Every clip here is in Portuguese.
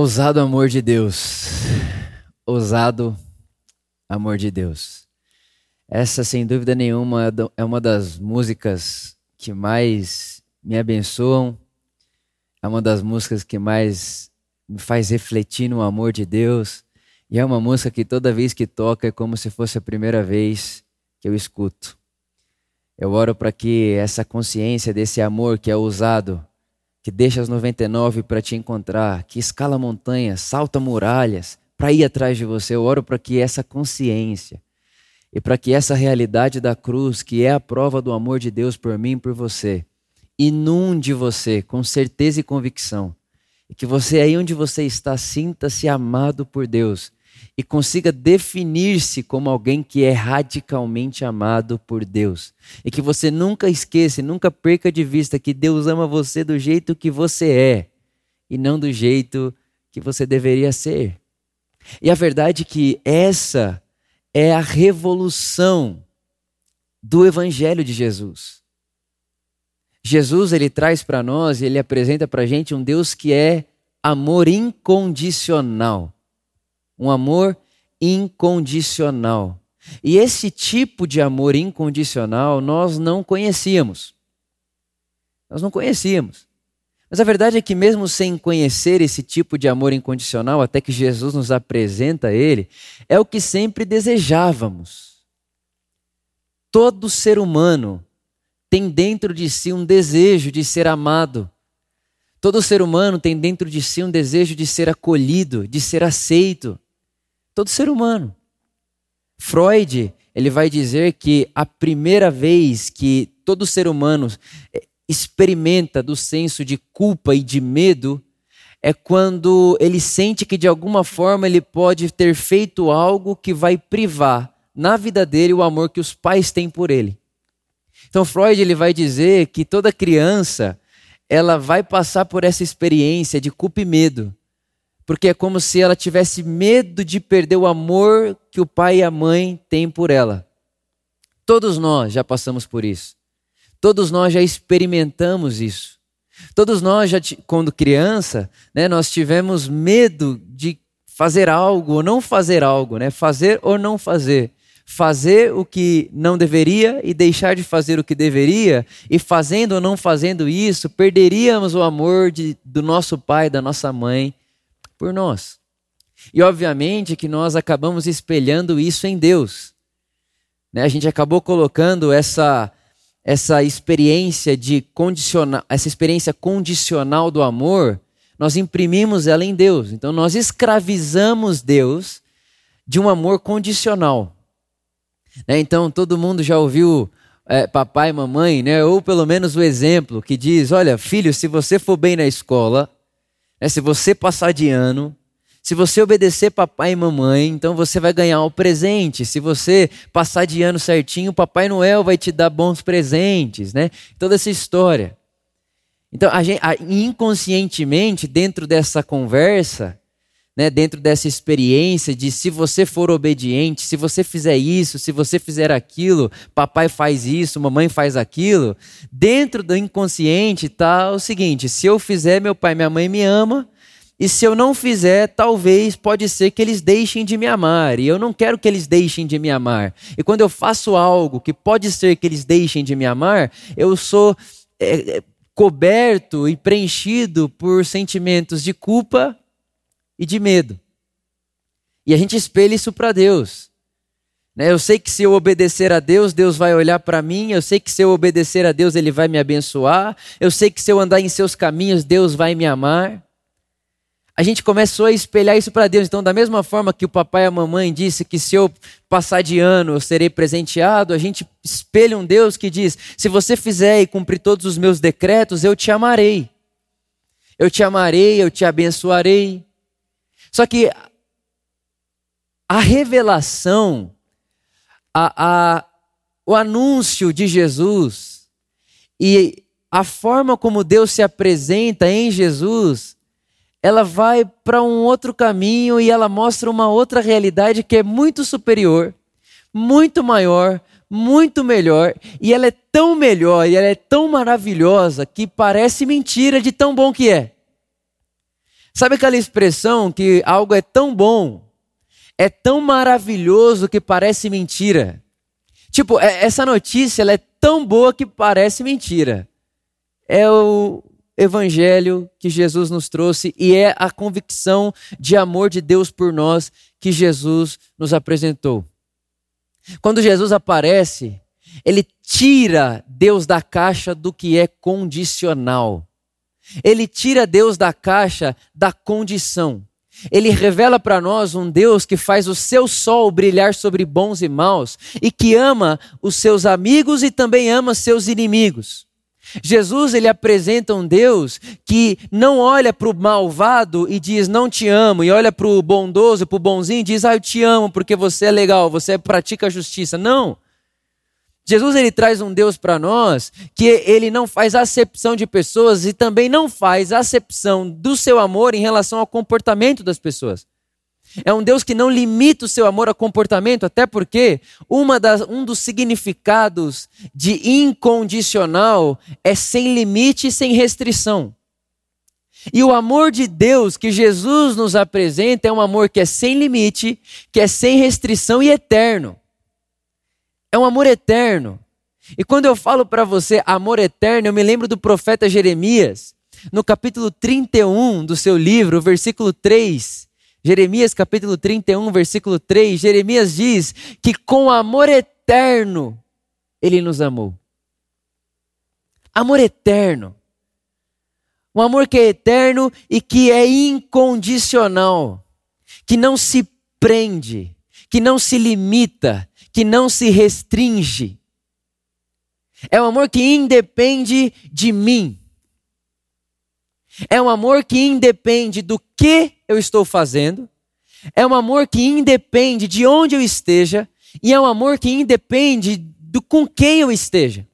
Ousado amor de Deus. Ousado amor de Deus. Essa, sem dúvida nenhuma, é uma das músicas que mais me abençoam. É uma das músicas que mais me faz refletir no amor de Deus. E é uma música que toda vez que toca é como se fosse a primeira vez que eu escuto. Eu oro para que essa consciência desse amor que é ousado que deixa as 99 para te encontrar, que escala montanhas, salta muralhas para ir atrás de você. Eu oro para que essa consciência e para que essa realidade da cruz, que é a prova do amor de Deus por mim e por você, inunde você com certeza e convicção. E que você, aí onde você está, sinta-se amado por Deus e consiga definir-se como alguém que é radicalmente amado por Deus. E que você nunca esqueça, nunca perca de vista que Deus ama você do jeito que você é e não do jeito que você deveria ser. E a verdade é que essa é a revolução do evangelho de Jesus. Jesus ele traz para nós, ele apresenta para a gente um Deus que é amor incondicional um amor incondicional. E esse tipo de amor incondicional nós não conhecíamos. Nós não conhecíamos. Mas a verdade é que, mesmo sem conhecer esse tipo de amor incondicional, até que Jesus nos apresenta ele, é o que sempre desejávamos. Todo ser humano tem dentro de si um desejo de ser amado. Todo ser humano tem dentro de si um desejo de ser acolhido, de ser aceito. Todo ser humano. Freud, ele vai dizer que a primeira vez que todo ser humano eh, experimenta do senso de culpa e de medo é quando ele sente que de alguma forma ele pode ter feito algo que vai privar na vida dele o amor que os pais têm por ele. Então Freud ele vai dizer que toda criança ela vai passar por essa experiência de culpa e medo porque é como se ela tivesse medo de perder o amor que o pai e a mãe têm por ela. Todos nós já passamos por isso. Todos nós já experimentamos isso. Todos nós já, quando criança, né, nós tivemos medo de fazer algo ou não fazer algo, né? Fazer ou não fazer. Fazer o que não deveria e deixar de fazer o que deveria, e fazendo ou não fazendo isso, perderíamos o amor de, do nosso pai, da nossa mãe, por nós. E obviamente que nós acabamos espelhando isso em Deus. Né? A gente acabou colocando essa essa experiência de condicional, essa experiência condicional do amor, nós imprimimos ela em Deus. Então nós escravizamos Deus de um amor condicional. Né? Então todo mundo já ouviu é, papai e mamãe, né? ou pelo menos o exemplo que diz: olha, filho, se você for bem na escola, é, se você passar de ano, se você obedecer papai e mamãe, então você vai ganhar o presente. Se você passar de ano certinho, Papai Noel vai te dar bons presentes, né? Toda essa história. Então, a gente, a, inconscientemente, dentro dessa conversa, né, dentro dessa experiência de se você for obediente, se você fizer isso, se você fizer aquilo, papai faz isso, mamãe faz aquilo, dentro do inconsciente está o seguinte: se eu fizer, meu pai e minha mãe me ama, e se eu não fizer, talvez pode ser que eles deixem de me amar, e eu não quero que eles deixem de me amar. E quando eu faço algo que pode ser que eles deixem de me amar, eu sou é, coberto e preenchido por sentimentos de culpa e de medo. E a gente espelha isso para Deus. Né? Eu sei que se eu obedecer a Deus, Deus vai olhar para mim. Eu sei que se eu obedecer a Deus, Ele vai me abençoar. Eu sei que se eu andar em seus caminhos, Deus vai me amar. A gente começou a espelhar isso para Deus. Então, da mesma forma que o papai e a mamãe disse que se eu passar de ano eu serei presenteado, a gente espelha um Deus que diz: se você fizer e cumprir todos os meus decretos, eu te amarei. Eu te amarei, eu te abençoarei. Só que a revelação, a, a, o anúncio de Jesus e a forma como Deus se apresenta em Jesus, ela vai para um outro caminho e ela mostra uma outra realidade que é muito superior, muito maior, muito melhor, e ela é tão melhor e ela é tão maravilhosa que parece mentira de tão bom que é. Sabe aquela expressão que algo é tão bom, é tão maravilhoso que parece mentira? Tipo, é, essa notícia ela é tão boa que parece mentira. É o evangelho que Jesus nos trouxe e é a convicção de amor de Deus por nós que Jesus nos apresentou. Quando Jesus aparece, ele tira Deus da caixa do que é condicional. Ele tira Deus da caixa da condição. Ele revela para nós um Deus que faz o seu sol brilhar sobre bons e maus e que ama os seus amigos e também ama seus inimigos. Jesus ele apresenta um Deus que não olha para o malvado e diz não te amo, e olha para o bondoso, para o bonzinho e diz ah, eu te amo porque você é legal, você pratica a justiça. Não. Jesus ele traz um Deus para nós que ele não faz acepção de pessoas e também não faz acepção do seu amor em relação ao comportamento das pessoas. É um Deus que não limita o seu amor a comportamento, até porque uma das, um dos significados de incondicional é sem limite e sem restrição. E o amor de Deus que Jesus nos apresenta é um amor que é sem limite, que é sem restrição e eterno. É um amor eterno. E quando eu falo para você amor eterno, eu me lembro do profeta Jeremias, no capítulo 31 do seu livro, versículo 3. Jeremias, capítulo 31, versículo 3. Jeremias diz que com amor eterno ele nos amou. Amor eterno. Um amor que é eterno e que é incondicional, que não se prende, que não se limita, que não se restringe. É um amor que independe de mim. É um amor que independe do que eu estou fazendo. É um amor que independe de onde eu esteja. E é um amor que independe do com quem eu esteja.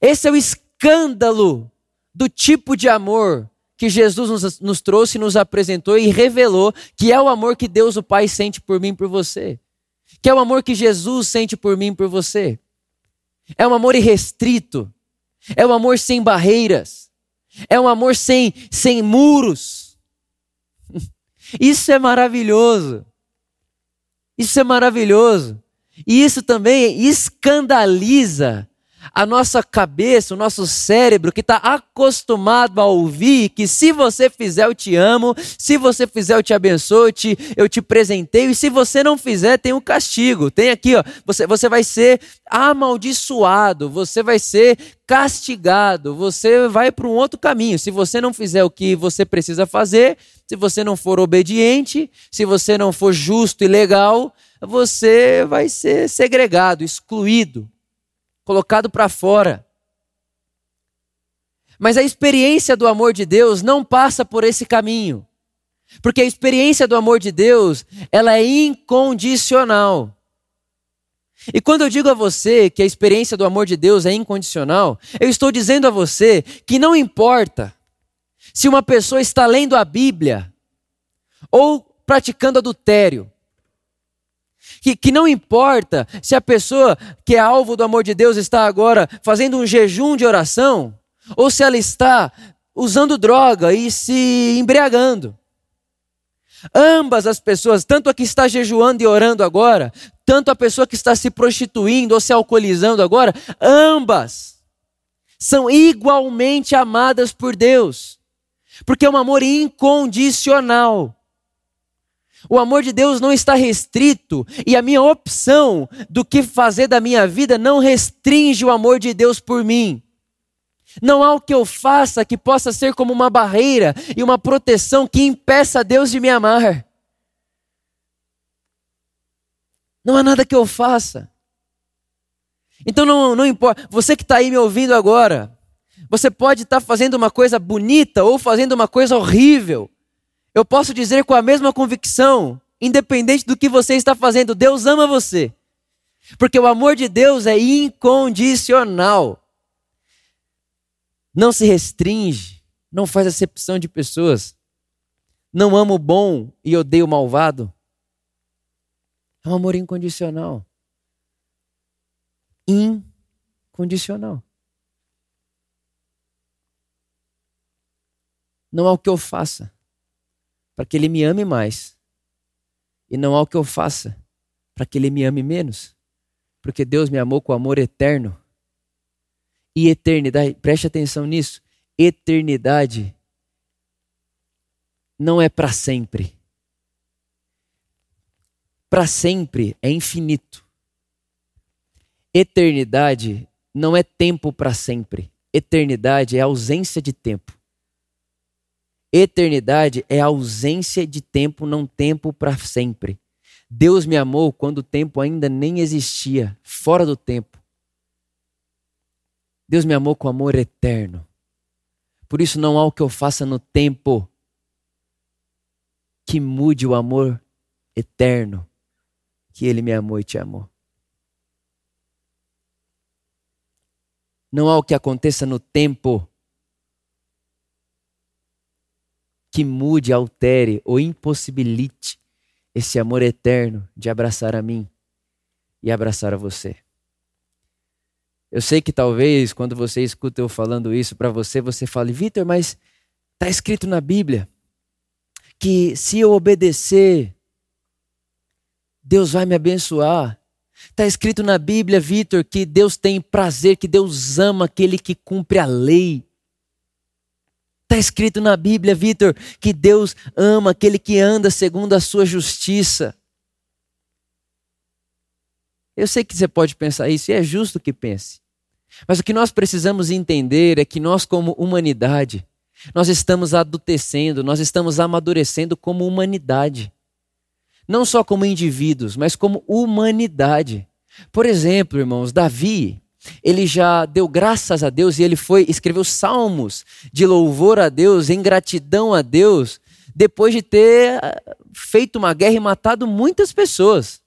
Esse é o escândalo do tipo de amor que Jesus nos, nos trouxe, nos apresentou e revelou que é o amor que Deus o Pai sente por mim e por você. Que é o amor que Jesus sente por mim e por você. É um amor irrestrito. É um amor sem barreiras. É um amor sem, sem muros. Isso é maravilhoso. Isso é maravilhoso. E isso também escandaliza a nossa cabeça, o nosso cérebro que está acostumado a ouvir que se você fizer eu te amo, se você fizer eu te abençoo, eu te, eu te presenteio, e se você não fizer tem um castigo. Tem aqui, ó, você, você vai ser amaldiçoado, você vai ser castigado, você vai para um outro caminho. Se você não fizer o que você precisa fazer, se você não for obediente, se você não for justo e legal, você vai ser segregado, excluído colocado para fora. Mas a experiência do amor de Deus não passa por esse caminho. Porque a experiência do amor de Deus, ela é incondicional. E quando eu digo a você que a experiência do amor de Deus é incondicional, eu estou dizendo a você que não importa se uma pessoa está lendo a Bíblia ou praticando adultério, que, que não importa se a pessoa que é alvo do amor de Deus está agora fazendo um jejum de oração, ou se ela está usando droga e se embriagando. Ambas as pessoas, tanto a que está jejuando e orando agora, tanto a pessoa que está se prostituindo ou se alcoolizando agora, ambas são igualmente amadas por Deus, porque é um amor incondicional. O amor de Deus não está restrito e a minha opção do que fazer da minha vida não restringe o amor de Deus por mim. Não há o que eu faça que possa ser como uma barreira e uma proteção que impeça Deus de me amar. Não há nada que eu faça. Então não, não importa. Você que está aí me ouvindo agora, você pode estar tá fazendo uma coisa bonita ou fazendo uma coisa horrível eu posso dizer com a mesma convicção, independente do que você está fazendo, Deus ama você. Porque o amor de Deus é incondicional. Não se restringe, não faz acepção de pessoas. Não ama o bom e odeia o malvado. É um amor incondicional. Incondicional. não ao que eu faça, para que Ele me ame mais, e não ao que eu faça, para que Ele me ame menos, porque Deus me amou com amor eterno. E eternidade, preste atenção nisso, eternidade não é para sempre. Para sempre é infinito. Eternidade não é tempo para sempre. Eternidade é ausência de tempo. Eternidade é ausência de tempo, não tempo para sempre. Deus me amou quando o tempo ainda nem existia, fora do tempo. Deus me amou com amor eterno. Por isso não há o que eu faça no tempo que mude o amor eterno que Ele me amou e te amou. Não há o que aconteça no tempo que mude, altere ou impossibilite esse amor eterno de abraçar a mim e abraçar a você. Eu sei que talvez quando você escuta eu falando isso para você, você fale, Vitor, mas está escrito na Bíblia que se eu obedecer, Deus vai me abençoar. Está escrito na Bíblia, Vitor, que Deus tem prazer, que Deus ama aquele que cumpre a lei. Está escrito na Bíblia, Vitor, que Deus ama aquele que anda segundo a sua justiça. Eu sei que você pode pensar isso, e é justo que pense. Mas o que nós precisamos entender é que nós, como humanidade, nós estamos adultecendo, nós estamos amadurecendo como humanidade. Não só como indivíduos, mas como humanidade. Por exemplo, irmãos, Davi, ele já deu graças a Deus e ele foi escreveu salmos de louvor a Deus, em gratidão a Deus, depois de ter ah, feito uma guerra e matado muitas pessoas.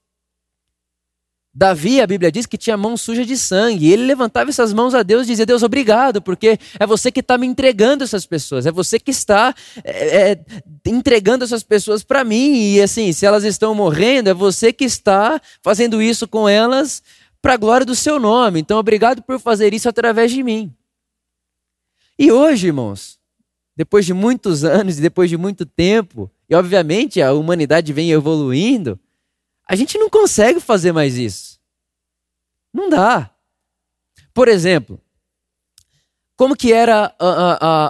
Davi, a Bíblia diz que tinha mão suja de sangue. E ele levantava essas mãos a Deus e dizia: Deus, obrigado, porque é você que está me entregando essas pessoas, é você que está é, é, entregando essas pessoas para mim. E assim, se elas estão morrendo, é você que está fazendo isso com elas para a glória do seu nome. Então, obrigado por fazer isso através de mim. E hoje, irmãos, depois de muitos anos e depois de muito tempo, e obviamente a humanidade vem evoluindo. A gente não consegue fazer mais isso. Não dá. Por exemplo, como que era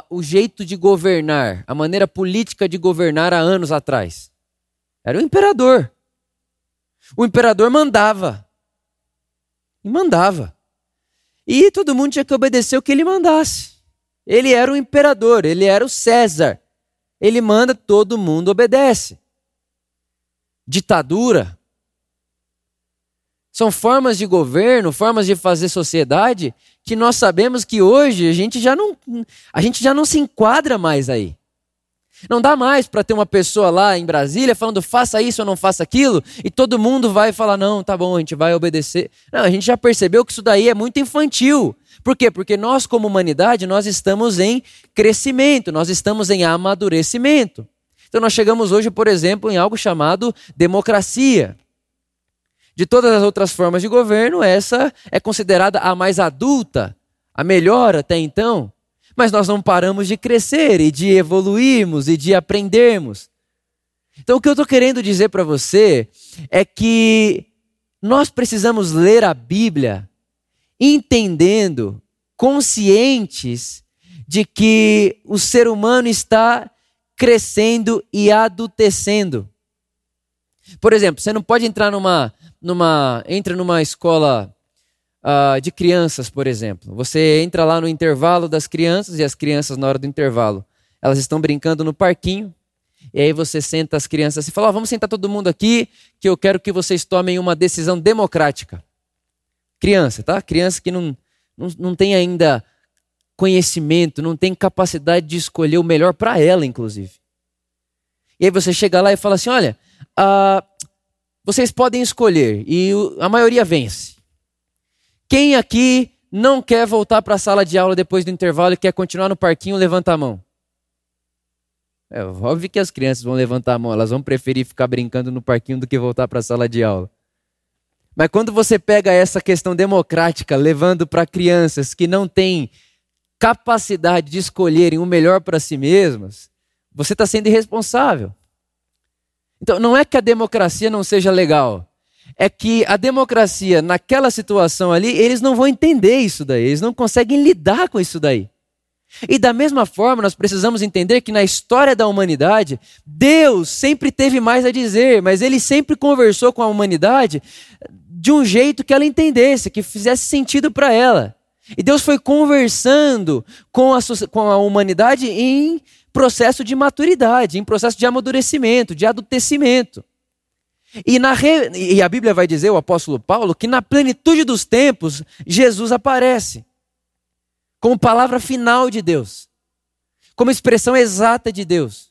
o jeito de governar, a maneira política de governar há anos atrás? Era o imperador. O imperador mandava. E mandava. E todo mundo tinha que obedecer o que ele mandasse. Ele era o imperador, ele era o César. Ele manda, todo mundo obedece. Ditadura, são formas de governo, formas de fazer sociedade que nós sabemos que hoje a gente já não, a gente já não se enquadra mais aí. Não dá mais para ter uma pessoa lá em Brasília falando faça isso ou não faça aquilo e todo mundo vai falar não, tá bom, a gente vai obedecer. Não, a gente já percebeu que isso daí é muito infantil. Por quê? Porque nós como humanidade, nós estamos em crescimento, nós estamos em amadurecimento. Então nós chegamos hoje, por exemplo, em algo chamado democracia. De todas as outras formas de governo, essa é considerada a mais adulta, a melhor até então. Mas nós não paramos de crescer e de evoluirmos e de aprendermos. Então, o que eu estou querendo dizer para você é que nós precisamos ler a Bíblia entendendo, conscientes de que o ser humano está crescendo e adultecendo. Por exemplo, você não pode entrar numa numa, entra numa escola uh, de crianças, por exemplo. Você entra lá no intervalo das crianças e as crianças, na hora do intervalo, elas estão brincando no parquinho. E aí você senta as crianças e fala: oh, vamos sentar todo mundo aqui, que eu quero que vocês tomem uma decisão democrática. Criança, tá? Criança que não, não, não tem ainda conhecimento, não tem capacidade de escolher o melhor para ela, inclusive. E aí você chega lá e fala assim: olha, uh, vocês podem escolher e a maioria vence. Quem aqui não quer voltar para a sala de aula depois do intervalo e quer continuar no parquinho, levanta a mão. É óbvio que as crianças vão levantar a mão, elas vão preferir ficar brincando no parquinho do que voltar para a sala de aula. Mas quando você pega essa questão democrática, levando para crianças que não têm capacidade de escolherem o melhor para si mesmas, você está sendo irresponsável. Então, não é que a democracia não seja legal. É que a democracia, naquela situação ali, eles não vão entender isso daí. Eles não conseguem lidar com isso daí. E da mesma forma, nós precisamos entender que na história da humanidade, Deus sempre teve mais a dizer, mas ele sempre conversou com a humanidade de um jeito que ela entendesse, que fizesse sentido para ela. E Deus foi conversando com a, com a humanidade em processo de maturidade, em processo de amadurecimento, de adultecimento. E, na re... e a Bíblia vai dizer, o apóstolo Paulo, que na plenitude dos tempos, Jesus aparece como palavra final de Deus, como expressão exata de Deus.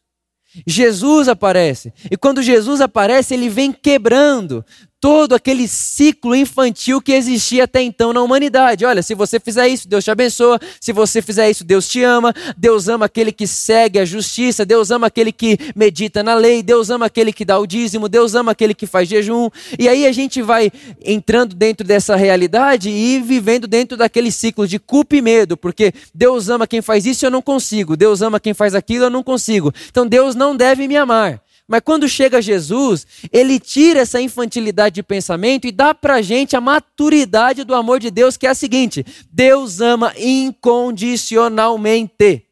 Jesus aparece. E quando Jesus aparece, ele vem quebrando todo aquele ciclo infantil que existia até então na humanidade. Olha, se você fizer isso, Deus te abençoa. Se você fizer isso, Deus te ama. Deus ama aquele que segue a justiça. Deus ama aquele que medita na lei. Deus ama aquele que dá o dízimo. Deus ama aquele que faz jejum. E aí a gente vai entrando dentro dessa realidade e vivendo dentro daquele ciclo de culpa e medo, porque Deus ama quem faz isso eu não consigo. Deus ama quem faz aquilo, eu não consigo. Então Deus não deve me amar. Mas quando chega Jesus, ele tira essa infantilidade de pensamento e dá para gente a maturidade do amor de Deus, que é a seguinte: Deus ama incondicionalmente.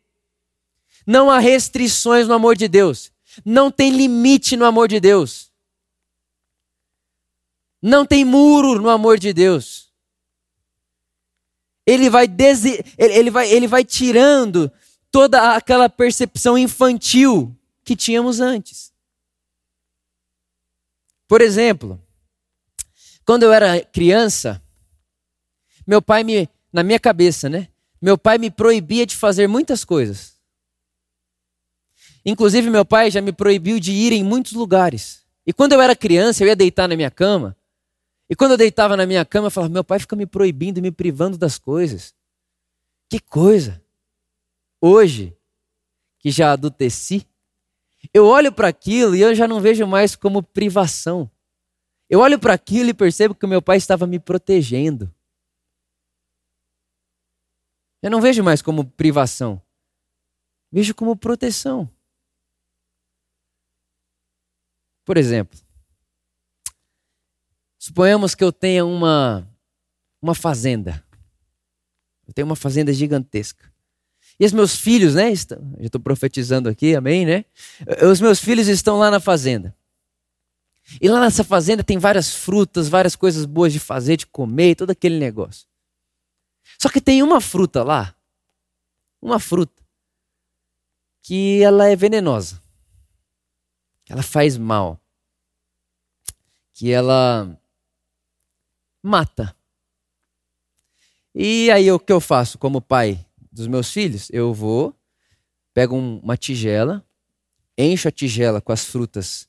Não há restrições no amor de Deus. Não tem limite no amor de Deus. Não tem muro no amor de Deus. Ele vai, dese... ele vai, ele vai tirando toda aquela percepção infantil que tínhamos antes. Por exemplo, quando eu era criança, meu pai me, na minha cabeça, né? Meu pai me proibia de fazer muitas coisas. Inclusive, meu pai já me proibiu de ir em muitos lugares. E quando eu era criança, eu ia deitar na minha cama. E quando eu deitava na minha cama, eu falava: meu pai fica me proibindo, me privando das coisas. Que coisa! Hoje, que já adulteci, eu olho para aquilo e eu já não vejo mais como privação. Eu olho para aquilo e percebo que o meu pai estava me protegendo. Eu não vejo mais como privação. Vejo como proteção. Por exemplo, suponhamos que eu tenha uma, uma fazenda. Eu tenho uma fazenda gigantesca. E os meus filhos, né? Estão, já estou profetizando aqui, amém, né? Os meus filhos estão lá na fazenda. E lá nessa fazenda tem várias frutas, várias coisas boas de fazer, de comer, todo aquele negócio. Só que tem uma fruta lá, uma fruta, que ela é venenosa. Ela faz mal. Que ela mata. E aí o que eu faço como pai? Dos meus filhos, eu vou, pego uma tigela, encho a tigela com as frutas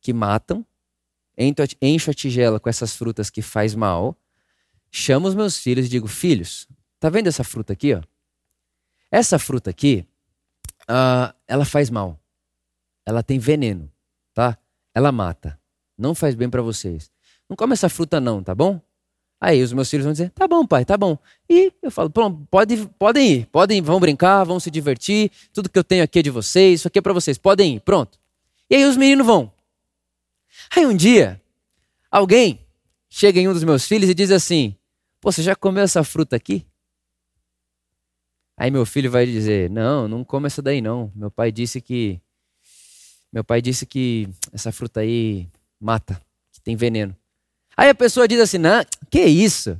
que matam, encho a tigela com essas frutas que faz mal, chamo os meus filhos e digo: Filhos, tá vendo essa fruta aqui? Ó? Essa fruta aqui, uh, ela faz mal. Ela tem veneno, tá? Ela mata. Não faz bem para vocês. Não come essa fruta, não, tá bom? Aí os meus filhos vão dizer: tá bom, pai, tá bom. E eu falo: pronto, pode, podem ir, podem, vão brincar, vão se divertir. Tudo que eu tenho aqui é de vocês, isso aqui é para vocês, podem ir, pronto. E aí os meninos vão. Aí um dia, alguém chega em um dos meus filhos e diz assim: pô, você já comeu essa fruta aqui? Aí meu filho vai dizer: não, não come essa daí não. Meu pai disse que. Meu pai disse que essa fruta aí mata, que tem veneno. Aí a pessoa diz assim: não, que isso?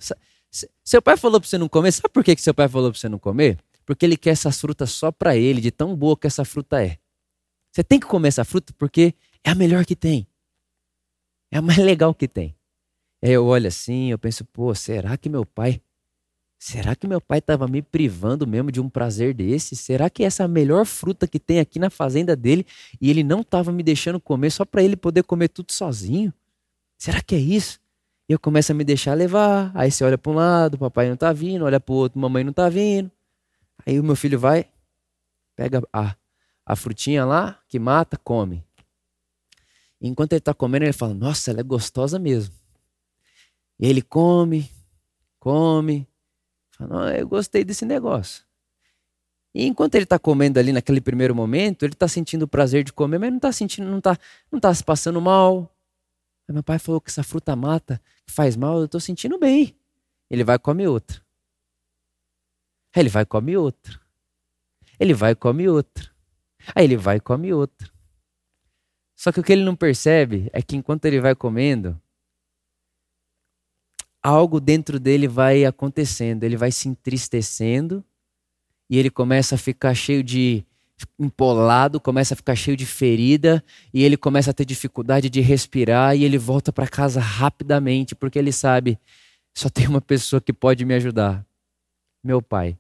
Seu pai falou para você não comer. Sabe por que seu pai falou para você não comer? Porque ele quer essas frutas só para ele, de tão boa que essa fruta é. Você tem que comer essa fruta porque é a melhor que tem. É a mais legal que tem. Aí eu olho assim, eu penso, pô, será que meu pai. Será que meu pai estava me privando mesmo de um prazer desse? Será que essa é a melhor fruta que tem aqui na fazenda dele e ele não estava me deixando comer só para ele poder comer tudo sozinho? Será que é isso? E eu começo a me deixar levar. Aí você olha para um lado, papai não tá vindo, olha para o outro, mamãe não tá vindo. Aí o meu filho vai, pega a, a frutinha lá, que mata, come. E enquanto ele está comendo, ele fala: Nossa, ela é gostosa mesmo. E ele come, come. Fala: Eu gostei desse negócio. E enquanto ele está comendo ali naquele primeiro momento, ele está sentindo o prazer de comer, mas não está sentindo, não está não tá se passando mal. Aí meu pai falou que essa fruta mata, faz mal, eu estou sentindo bem. Ele vai comer outra. Aí ele vai comer outra. Ele vai comer outra. Aí ele vai come outra. Só que o que ele não percebe é que enquanto ele vai comendo, algo dentro dele vai acontecendo, ele vai se entristecendo e ele começa a ficar cheio de empolado, começa a ficar cheio de ferida e ele começa a ter dificuldade de respirar e ele volta para casa rapidamente porque ele sabe só tem uma pessoa que pode me ajudar, meu pai.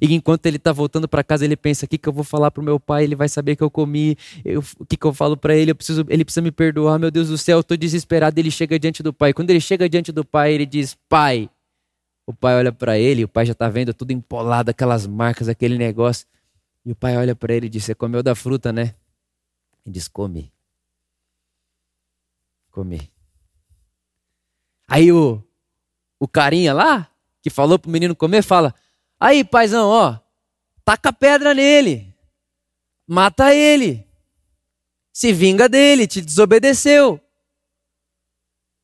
E enquanto ele está voltando para casa, ele pensa: o que, que eu vou falar para o meu pai? Ele vai saber que eu comi. Eu, o que, que eu falo para ele? Eu preciso, ele precisa me perdoar. Meu Deus do céu, eu estou desesperado. Ele chega diante do pai. Quando ele chega diante do pai, ele diz: Pai. O pai olha para ele. O pai já está vendo tudo empolado, aquelas marcas, aquele negócio. E o pai olha para ele e diz: Você comeu da fruta, né? Ele diz: Comi. Comi. Aí o, o carinha lá, que falou pro menino comer, fala: Aí, paizão, ó, taca pedra nele, mata ele, se vinga dele, te desobedeceu.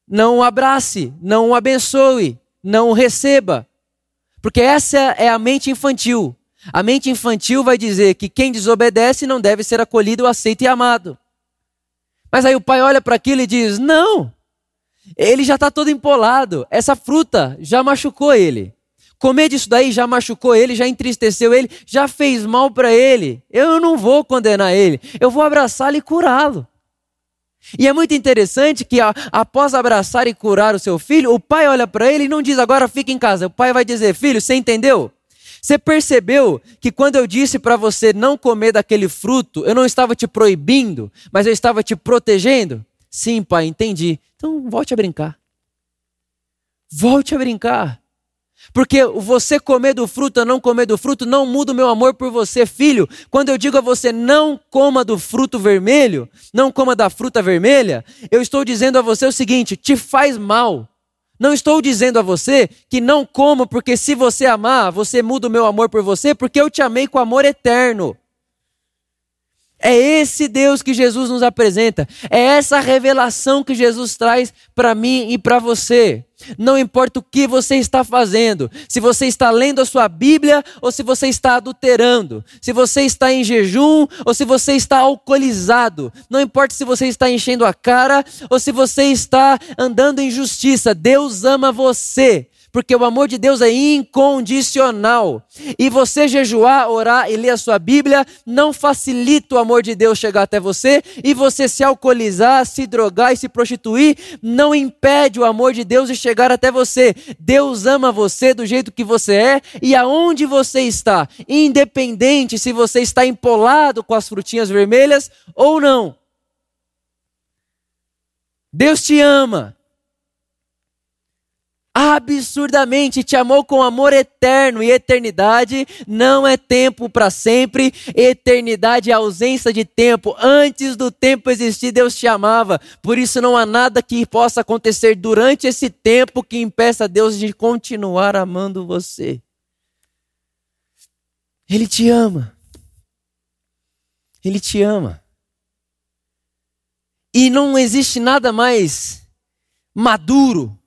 Não o abrace, não o abençoe, não o receba. Porque essa é a mente infantil. A mente infantil vai dizer que quem desobedece não deve ser acolhido, aceito e amado. Mas aí o pai olha para aquilo e diz: Não, ele já está todo empolado, essa fruta já machucou ele. Comer disso daí já machucou ele, já entristeceu ele, já fez mal para ele. Eu não vou condenar ele, eu vou abraçá-lo e curá-lo. E é muito interessante que após abraçar e curar o seu filho, o pai olha para ele e não diz agora fica em casa. O pai vai dizer: Filho, você entendeu? Você percebeu que quando eu disse para você não comer daquele fruto, eu não estava te proibindo, mas eu estava te protegendo? Sim, pai, entendi. Então volte a brincar. Volte a brincar. Porque você comer do fruto ou não comer do fruto não muda o meu amor por você, filho. Quando eu digo a você não coma do fruto vermelho, não coma da fruta vermelha, eu estou dizendo a você o seguinte: te faz mal. Não estou dizendo a você que não coma, porque se você amar, você muda o meu amor por você, porque eu te amei com amor eterno. É esse Deus que Jesus nos apresenta. É essa revelação que Jesus traz para mim e para você. Não importa o que você está fazendo, se você está lendo a sua Bíblia ou se você está adulterando, se você está em jejum ou se você está alcoolizado, não importa se você está enchendo a cara ou se você está andando em justiça, Deus ama você porque o amor de Deus é incondicional. E você jejuar, orar e ler a sua Bíblia não facilita o amor de Deus chegar até você, e você se alcoolizar, se drogar e se prostituir não impede o amor de Deus de chegar até você. Deus ama você do jeito que você é e aonde você está, independente se você está empolado com as frutinhas vermelhas ou não. Deus te ama absurdamente, te amou com amor eterno e eternidade não é tempo para sempre, eternidade é ausência de tempo. Antes do tempo existir, Deus te amava. Por isso não há nada que possa acontecer durante esse tempo que impeça Deus de continuar amando você. Ele te ama. Ele te ama. E não existe nada mais maduro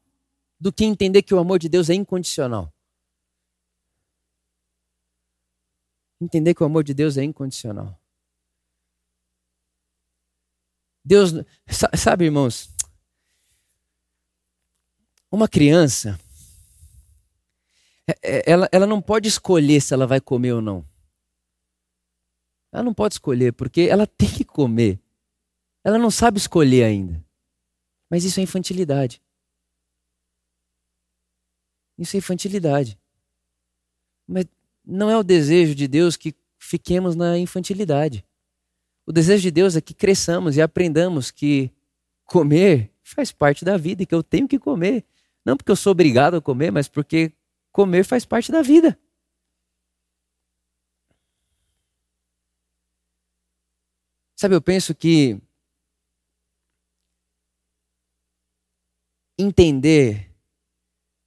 do que entender que o amor de Deus é incondicional. Entender que o amor de Deus é incondicional. Deus, sabe, irmãos, uma criança, é, é, ela, ela não pode escolher se ela vai comer ou não. Ela não pode escolher, porque ela tem que comer. Ela não sabe escolher ainda. Mas isso é infantilidade. Isso é infantilidade. Mas não é o desejo de Deus que fiquemos na infantilidade. O desejo de Deus é que cresçamos e aprendamos que comer faz parte da vida e que eu tenho que comer. Não porque eu sou obrigado a comer, mas porque comer faz parte da vida. Sabe, eu penso que entender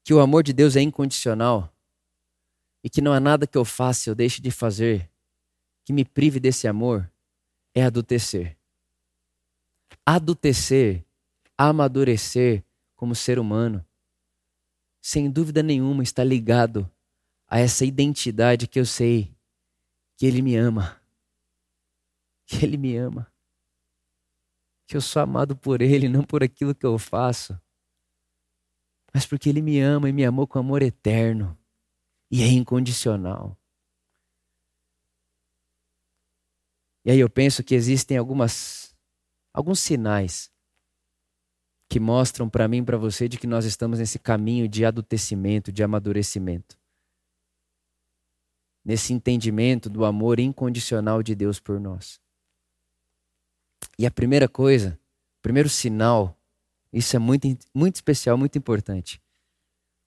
que o amor de Deus é incondicional e que não há nada que eu faça ou deixe de fazer que me prive desse amor, é adultecer. Adultecer, amadurecer como ser humano, sem dúvida nenhuma está ligado a essa identidade que eu sei que Ele me ama. Que Ele me ama. Que eu sou amado por Ele, não por aquilo que eu faço, mas porque Ele me ama e me amou com amor eterno e é incondicional. E aí eu penso que existem algumas alguns sinais que mostram para mim para você de que nós estamos nesse caminho de adultecimento, de amadurecimento. Nesse entendimento do amor incondicional de Deus por nós. E a primeira coisa, o primeiro sinal, isso é muito, muito especial, muito importante.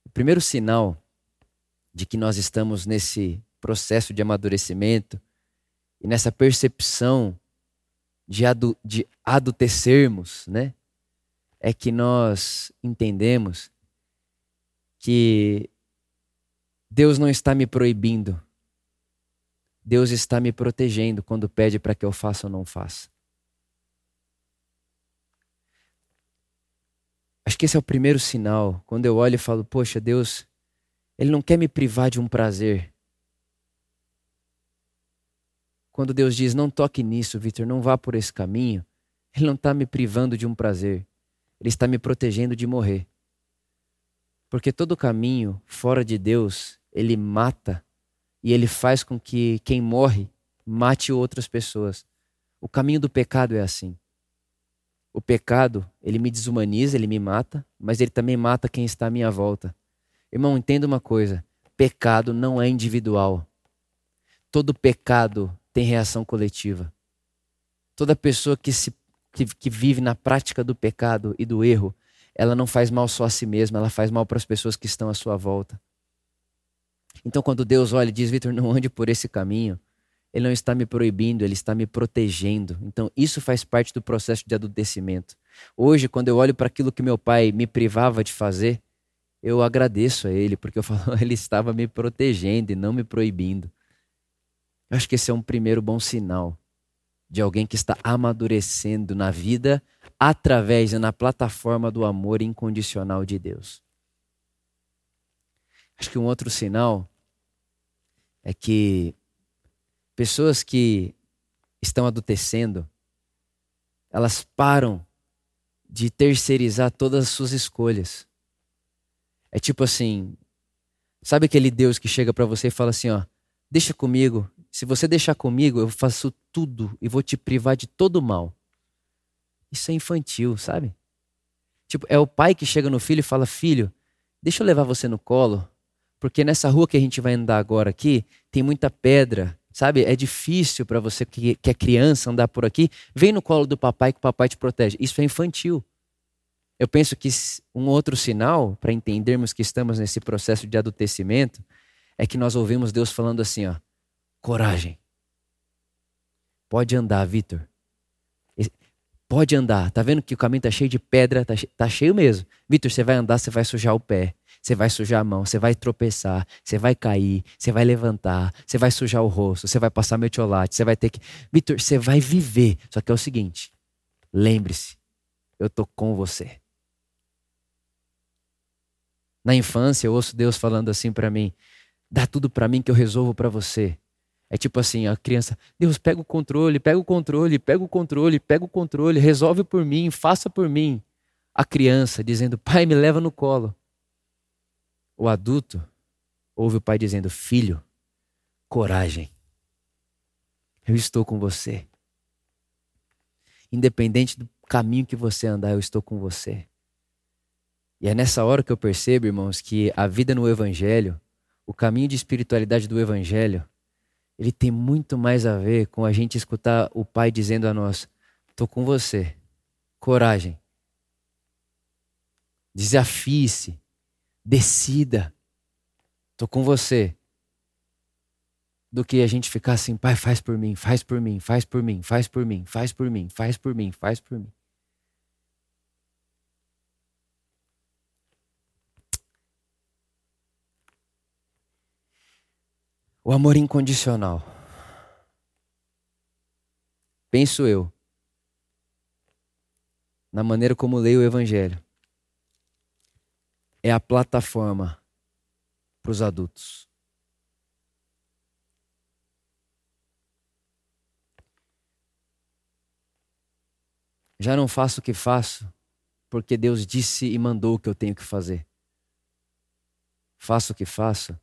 O primeiro sinal de que nós estamos nesse processo de amadurecimento e nessa percepção de, adu, de adultecermos, né? É que nós entendemos que Deus não está me proibindo. Deus está me protegendo quando pede para que eu faça ou não faça. Acho que esse é o primeiro sinal. Quando eu olho e falo, poxa, Deus, Ele não quer me privar de um prazer. Quando Deus diz, não toque nisso, Vitor, não vá por esse caminho, Ele não está me privando de um prazer. Ele está me protegendo de morrer. Porque todo caminho fora de Deus, ele mata e ele faz com que quem morre mate outras pessoas. O caminho do pecado é assim. O pecado, ele me desumaniza, ele me mata, mas ele também mata quem está à minha volta. Irmão, entenda uma coisa: pecado não é individual. Todo pecado tem reação coletiva. Toda pessoa que, se, que, que vive na prática do pecado e do erro, ela não faz mal só a si mesma, ela faz mal para as pessoas que estão à sua volta. Então, quando Deus olha e diz, Vitor, não ande por esse caminho, ele não está me proibindo, ele está me protegendo. Então, isso faz parte do processo de adultecimento. Hoje, quando eu olho para aquilo que meu pai me privava de fazer, eu agradeço a ele, porque eu falo, ele estava me protegendo e não me proibindo. Eu acho que esse é um primeiro bom sinal de alguém que está amadurecendo na vida através e na plataforma do amor incondicional de Deus. Acho que um outro sinal é que Pessoas que estão adultecendo, elas param de terceirizar todas as suas escolhas. É tipo assim, sabe aquele Deus que chega para você e fala assim, ó, deixa comigo. Se você deixar comigo, eu faço tudo e vou te privar de todo mal. Isso é infantil, sabe? Tipo, é o pai que chega no filho e fala: "Filho, deixa eu levar você no colo, porque nessa rua que a gente vai andar agora aqui, tem muita pedra sabe? É difícil para você que, que é criança andar por aqui. Vem no colo do papai que o papai te protege. Isso é infantil. Eu penso que um outro sinal para entendermos que estamos nesse processo de adultecimento é que nós ouvimos Deus falando assim, ó, coragem. Pode andar, Vitor. Pode andar. Tá vendo que o caminho tá cheio de pedra, tá, tá cheio mesmo. Vitor, você vai andar, você vai sujar o pé. Você vai sujar a mão, você vai tropeçar, você vai cair, você vai levantar, você vai sujar o rosto, você vai passar metiolate, você vai ter que. Vitor, você vai viver. Só que é o seguinte: lembre-se, eu tô com você. Na infância, eu ouço Deus falando assim para mim: dá tudo para mim que eu resolvo para você. É tipo assim, a criança, Deus, pega o controle, pega o controle, pega o controle, pega o controle, resolve por mim, faça por mim. A criança dizendo, pai, me leva no colo. O adulto ouve o pai dizendo: Filho, coragem. Eu estou com você. Independente do caminho que você andar, eu estou com você. E é nessa hora que eu percebo, irmãos, que a vida no Evangelho, o caminho de espiritualidade do Evangelho, ele tem muito mais a ver com a gente escutar o Pai dizendo a nós: estou com você. Coragem. Desafie-se. Decida. Tô com você. Do que a gente ficar assim, pai, faz por mim, faz por mim, faz por mim, faz por mim, faz por mim, faz por mim, faz por mim. O amor incondicional. Penso eu, na maneira como leio o Evangelho, é a plataforma para os adultos. Já não faço o que faço porque Deus disse e mandou o que eu tenho que fazer. Faço o que faço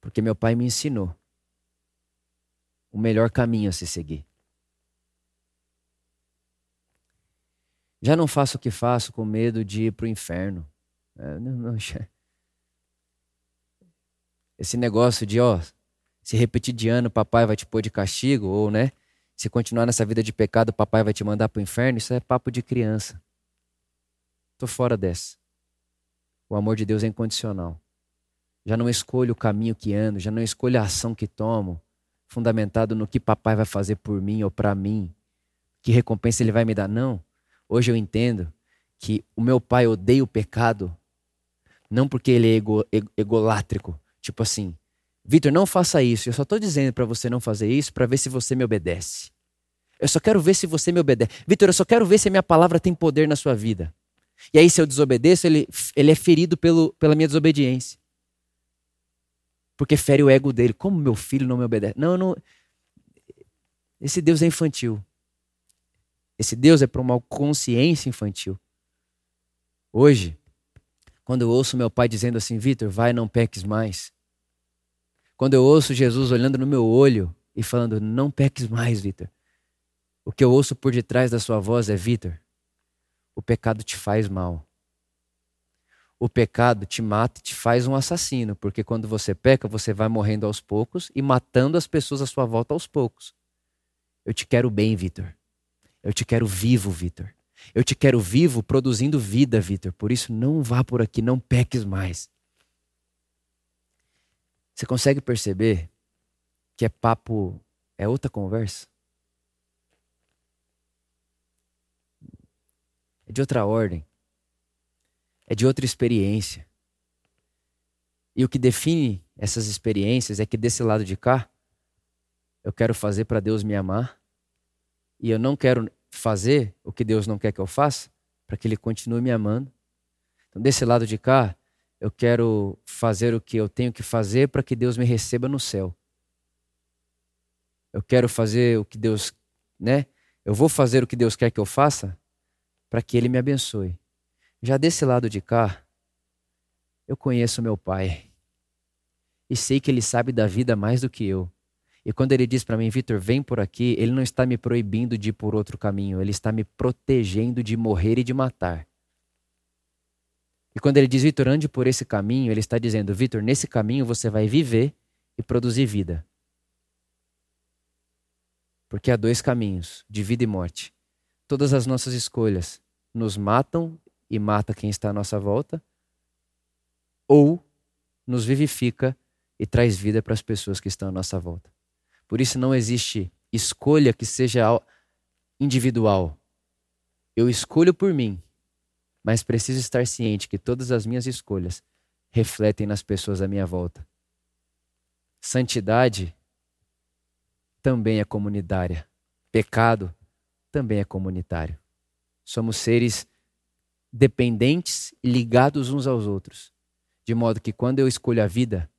porque meu pai me ensinou o melhor caminho a se seguir. Já não faço o que faço com medo de ir para o inferno. É, não, não, esse negócio de, ó, se repetir de ano, papai vai te pôr de castigo, ou, né, se continuar nessa vida de pecado, papai vai te mandar para o inferno, isso é papo de criança. Tô fora dessa. O amor de Deus é incondicional. Já não escolho o caminho que ando, já não escolho a ação que tomo, fundamentado no que papai vai fazer por mim ou para mim, que recompensa ele vai me dar. Não. Hoje eu entendo que o meu pai odeia o pecado, não porque ele é ego, ego, egolátrico, Tipo assim, Vitor, não faça isso. Eu só estou dizendo para você não fazer isso para ver se você me obedece. Eu só quero ver se você me obedece. Vitor, eu só quero ver se a minha palavra tem poder na sua vida. E aí, se eu desobedeço, ele, ele é ferido pelo, pela minha desobediência. Porque fere o ego dele. Como meu filho não me obedece? Não, não. Esse Deus é infantil. Esse Deus é para uma consciência infantil. Hoje, quando eu ouço meu pai dizendo assim, Vitor, vai, não peques mais. Quando eu ouço Jesus olhando no meu olho e falando, não peques mais, Vitor. O que eu ouço por detrás da sua voz é, Vitor, o pecado te faz mal. O pecado te mata, te faz um assassino, porque quando você peca, você vai morrendo aos poucos e matando as pessoas à sua volta aos poucos. Eu te quero bem, Vitor. Eu te quero vivo, Vitor. Eu te quero vivo, produzindo vida, Vitor. Por isso, não vá por aqui, não peques mais. Você consegue perceber que é papo, é outra conversa? É de outra ordem. É de outra experiência. E o que define essas experiências é que desse lado de cá, eu quero fazer para Deus me amar. E eu não quero fazer o que Deus não quer que eu faça, para que Ele continue me amando. Então, desse lado de cá, eu quero fazer o que eu tenho que fazer para que Deus me receba no céu. Eu quero fazer o que Deus, né? Eu vou fazer o que Deus quer que eu faça para que Ele me abençoe. Já desse lado de cá, eu conheço meu Pai e sei que Ele sabe da vida mais do que eu. E quando ele diz para mim, Vitor, vem por aqui, ele não está me proibindo de ir por outro caminho, ele está me protegendo de morrer e de matar. E quando ele diz, Vitor, ande por esse caminho, ele está dizendo, Vitor, nesse caminho você vai viver e produzir vida. Porque há dois caminhos, de vida e morte. Todas as nossas escolhas nos matam e mata quem está à nossa volta, ou nos vivifica e traz vida para as pessoas que estão à nossa volta. Por isso não existe escolha que seja individual. Eu escolho por mim, mas preciso estar ciente que todas as minhas escolhas refletem nas pessoas à minha volta. Santidade também é comunitária. Pecado também é comunitário. Somos seres dependentes e ligados uns aos outros. De modo que quando eu escolho a vida,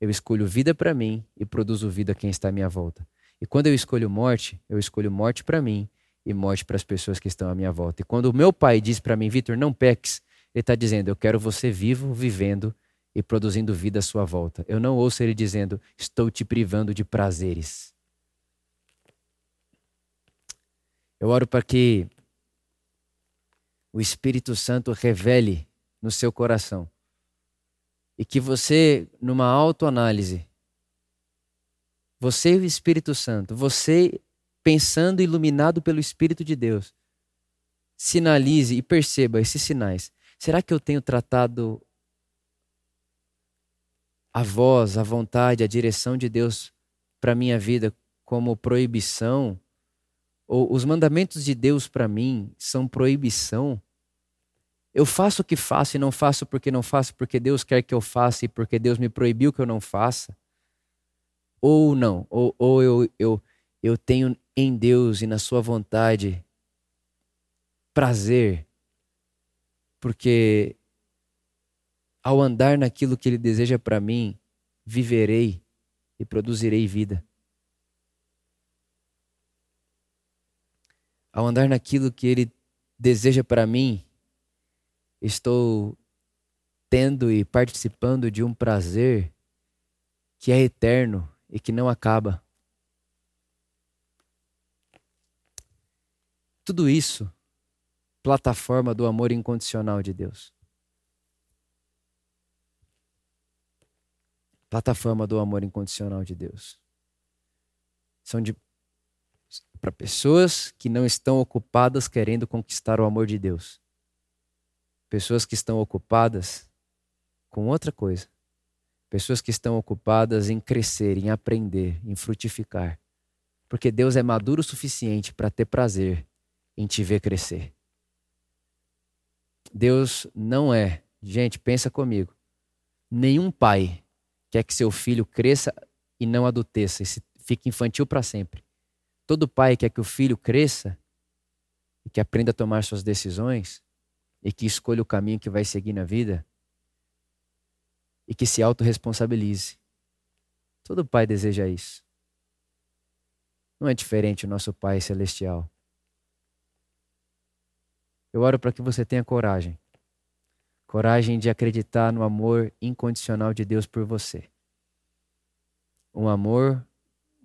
eu escolho vida para mim e produzo vida a quem está à minha volta. E quando eu escolho morte, eu escolho morte para mim e morte para as pessoas que estão à minha volta. E quando o meu pai diz para mim, Vitor, não peques, ele está dizendo, eu quero você vivo, vivendo e produzindo vida à sua volta. Eu não ouço ele dizendo, estou te privando de prazeres. Eu oro para que o Espírito Santo revele no seu coração e que você, numa autoanálise, você e o Espírito Santo, você pensando iluminado pelo Espírito de Deus, sinalize e perceba esses sinais. Será que eu tenho tratado a voz, a vontade, a direção de Deus para minha vida como proibição? Ou os mandamentos de Deus para mim são proibição? Eu faço o que faço e não faço porque não faço porque Deus quer que eu faça e porque Deus me proibiu que eu não faça. ou não, ou, ou eu, eu, eu tenho em Deus e na Sua vontade prazer, porque ao andar naquilo que Ele deseja para mim, viverei e produzirei vida. Ao andar naquilo que Ele deseja para mim, estou tendo e participando de um prazer que é eterno e que não acaba. Tudo isso, plataforma do amor incondicional de Deus. Plataforma do amor incondicional de Deus. São de para pessoas que não estão ocupadas querendo conquistar o amor de Deus. Pessoas que estão ocupadas com outra coisa. Pessoas que estão ocupadas em crescer, em aprender, em frutificar. Porque Deus é maduro o suficiente para ter prazer em te ver crescer. Deus não é, gente, pensa comigo. Nenhum pai quer que seu filho cresça e não adulteça, e fique infantil para sempre. Todo pai quer que o filho cresça e que aprenda a tomar suas decisões e que escolha o caminho que vai seguir na vida e que se autorresponsabilize. Todo pai deseja isso. Não é diferente o nosso Pai Celestial. Eu oro para que você tenha coragem. Coragem de acreditar no amor incondicional de Deus por você. Um amor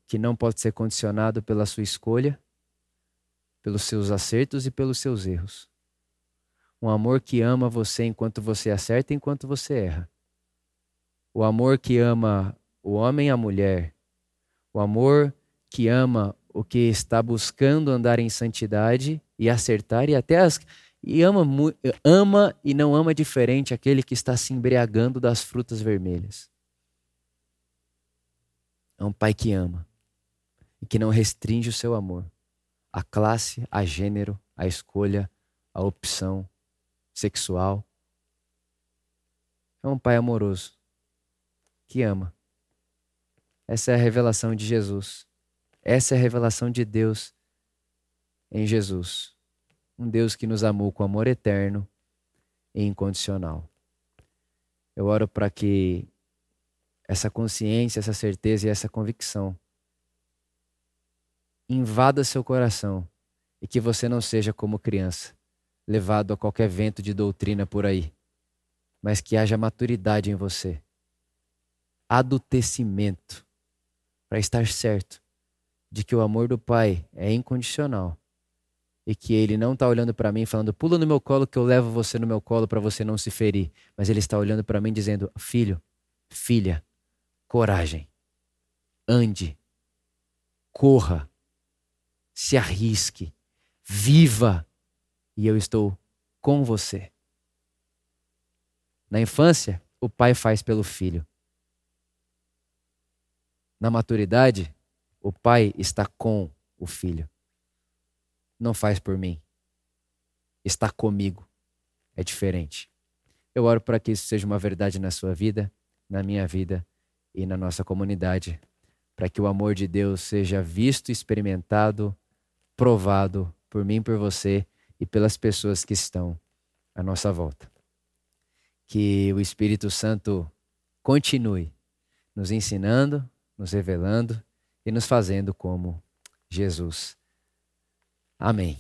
que não pode ser condicionado pela sua escolha, pelos seus acertos e pelos seus erros. Um amor que ama você enquanto você acerta e enquanto você erra. O amor que ama o homem e a mulher. O amor que ama o que está buscando andar em santidade e acertar e até as e ama, ama e não ama diferente aquele que está se embriagando das frutas vermelhas. É um pai que ama e que não restringe o seu amor à classe, a gênero, à escolha, à opção sexual. É um pai amoroso que ama. Essa é a revelação de Jesus. Essa é a revelação de Deus em Jesus. Um Deus que nos amou com amor eterno e incondicional. Eu oro para que essa consciência, essa certeza e essa convicção invada seu coração e que você não seja como criança, levado a qualquer vento de doutrina por aí, mas que haja maturidade em você, adultecimento, para estar certo de que o amor do Pai é incondicional e que Ele não está olhando para mim falando, pula no meu colo que eu levo você no meu colo para você não se ferir, mas Ele está olhando para mim dizendo, filho, filha, coragem, ande, corra se arrisque, viva, e eu estou com você. Na infância, o pai faz pelo filho. Na maturidade, o pai está com o filho. Não faz por mim. Está comigo. É diferente. Eu oro para que isso seja uma verdade na sua vida, na minha vida e na nossa comunidade, para que o amor de Deus seja visto, experimentado provado por mim, por você e pelas pessoas que estão à nossa volta. Que o Espírito Santo continue nos ensinando, nos revelando e nos fazendo como Jesus. Amém.